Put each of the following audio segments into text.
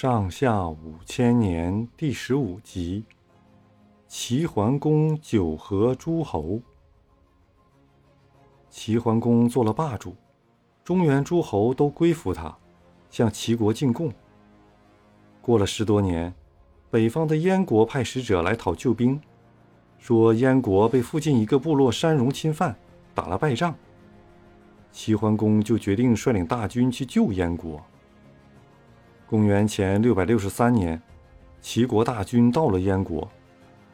上下五千年第十五集：齐桓公九合诸侯。齐桓公做了霸主，中原诸侯都归服他，向齐国进贡。过了十多年，北方的燕国派使者来讨救兵，说燕国被附近一个部落山戎侵犯，打了败仗。齐桓公就决定率领大军去救燕国。公元前六百六十三年，齐国大军到了燕国，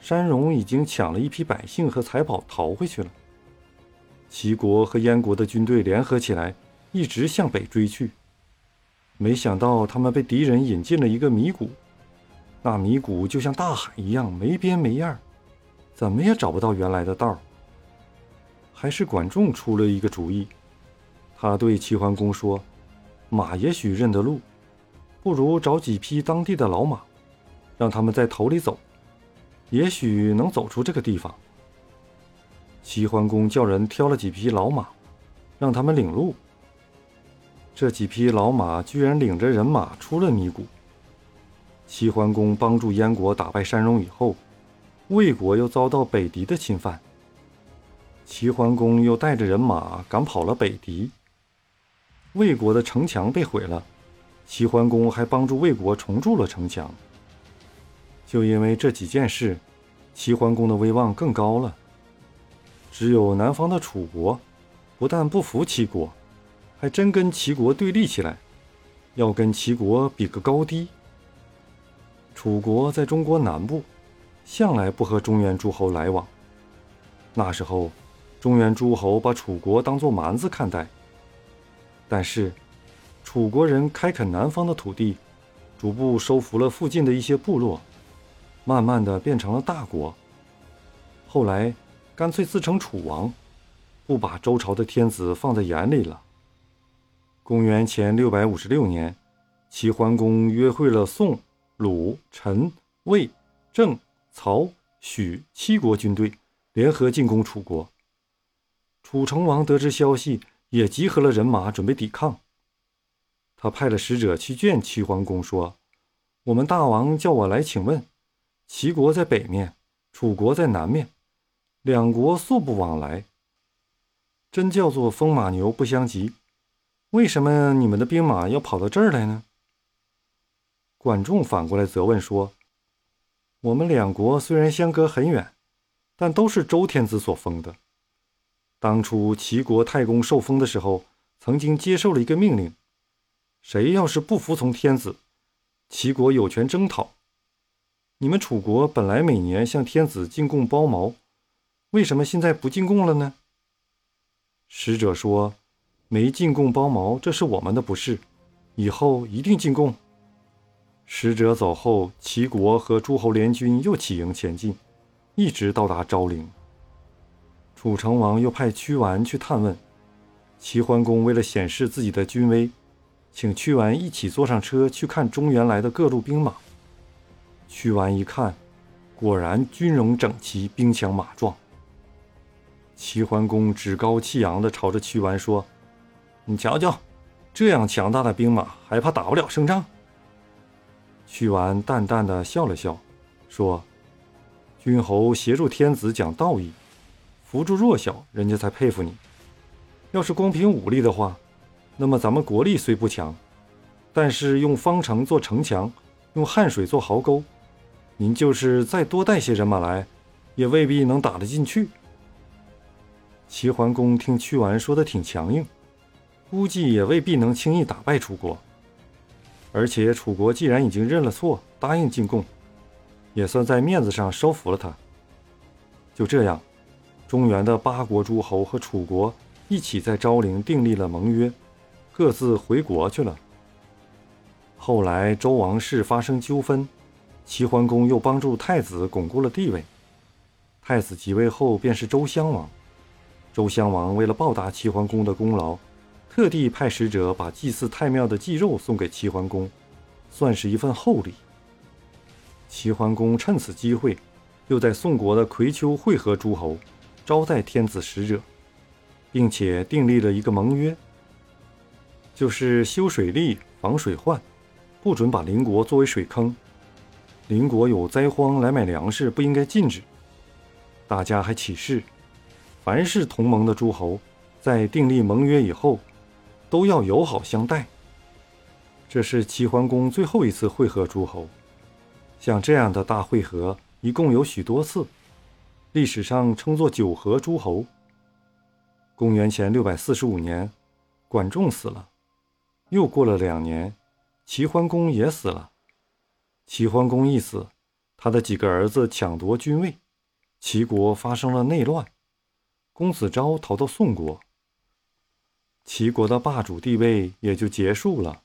山戎已经抢了一批百姓和财宝逃回去了。齐国和燕国的军队联合起来，一直向北追去。没想到他们被敌人引进了一个迷谷，那迷谷就像大海一样没边没沿，怎么也找不到原来的道。还是管仲出了一个主意，他对齐桓公说：“马也许认得路。”不如找几匹当地的老马，让他们在头里走，也许能走出这个地方。齐桓公叫人挑了几匹老马，让他们领路。这几匹老马居然领着人马出了迷谷。齐桓公帮助燕国打败山戎以后，魏国又遭到北狄的侵犯。齐桓公又带着人马赶跑了北狄，魏国的城墙被毁了。齐桓公还帮助魏国重筑了城墙。就因为这几件事，齐桓公的威望更高了。只有南方的楚国，不但不服齐国，还真跟齐国对立起来，要跟齐国比个高低。楚国在中国南部，向来不和中原诸侯来往。那时候，中原诸侯把楚国当作蛮子看待。但是，楚国人开垦南方的土地，逐步收服了附近的一些部落，慢慢的变成了大国。后来干脆自称楚王，不把周朝的天子放在眼里了。公元前六百五十六年，齐桓公约会了宋、鲁、陈、魏、郑、曹、许七国军队，联合进攻楚国。楚成王得知消息，也集合了人马，准备抵抗。他派了使者去见齐桓公，说：“我们大王叫我来请问，齐国在北面，楚国在南面，两国素不往来，真叫做风马牛不相及。为什么你们的兵马要跑到这儿来呢？”管仲反过来责问说：“我们两国虽然相隔很远，但都是周天子所封的。当初齐国太公受封的时候，曾经接受了一个命令。”谁要是不服从天子，齐国有权征讨。你们楚国本来每年向天子进贡包毛，为什么现在不进贡了呢？使者说：“没进贡包毛，这是我们的不是，以后一定进贡。”使者走后，齐国和诸侯联军又起营前进，一直到达昭陵。楚成王又派屈完去探问，齐桓公为了显示自己的军威。请屈完一起坐上车去看中原来的各路兵马。屈完一看，果然军容整齐，兵强马壮。齐桓公趾高气扬地朝着屈完说：“你瞧瞧，这样强大的兵马，还怕打不了胜仗？”屈完淡淡的笑了笑，说：“君侯协助天子讲道义，扶助弱小，人家才佩服你。要是光凭武力的话。”那么咱们国力虽不强，但是用方城做城墙，用汉水做壕沟，您就是再多带些人马来，也未必能打得进去。齐桓公听屈完说的挺强硬，估计也未必能轻易打败楚国。而且楚国既然已经认了错，答应进贡，也算在面子上收服了他。就这样，中原的八国诸侯和楚国一起在昭陵订立了盟约。各自回国去了。后来周王室发生纠纷，齐桓公又帮助太子巩固了地位。太子即位后便是周襄王。周襄王为了报答齐桓公的功劳，特地派使者把祭祀太庙的祭肉送给齐桓公，算是一份厚礼。齐桓公趁此机会，又在宋国的葵丘会合诸侯，招待天子使者，并且订立了一个盟约。就是修水利、防水患，不准把邻国作为水坑，邻国有灾荒来买粮食不应该禁止。大家还起誓，凡是同盟的诸侯，在订立盟约以后，都要友好相待。这是齐桓公最后一次会合诸侯。像这样的大会合，一共有许多次，历史上称作九合诸侯。公元前六百四十五年，管仲死了，又过了两年，齐桓公也死了。齐桓公一死，他的几个儿子抢夺君位。齐国发生了内乱，公子昭逃到宋国，齐国的霸主地位也就结束了。